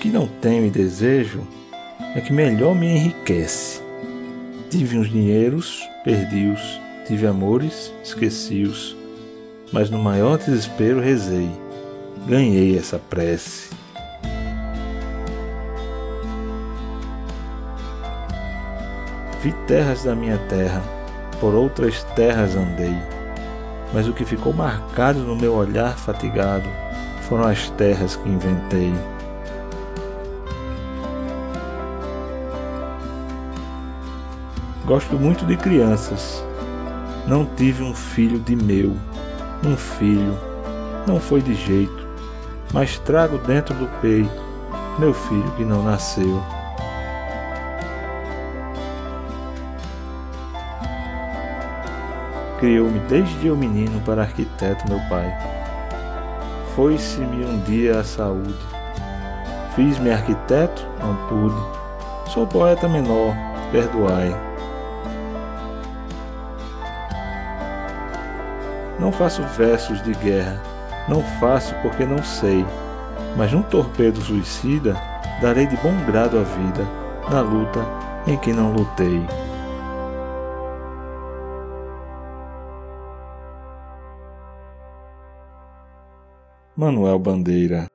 Que não tenho e desejo é que melhor me enriquece. Tive uns dinheiros, perdi-os, tive amores, esqueci-os, mas no maior desespero rezei, ganhei essa prece. Vi terras da minha terra, por outras terras andei, mas o que ficou marcado no meu olhar fatigado foram as terras que inventei. Gosto muito de crianças. Não tive um filho de meu. Um filho. Não foi de jeito. Mas trago dentro do peito meu filho que não nasceu. Criou-me desde eu menino para arquiteto meu pai. Foi-se-me um dia a saúde. Fiz-me arquiteto? Não pude. Sou poeta menor, perdoai. Não faço versos de guerra, não faço porque não sei, mas num torpedo suicida darei de bom grado a vida na luta em que não lutei. Manuel Bandeira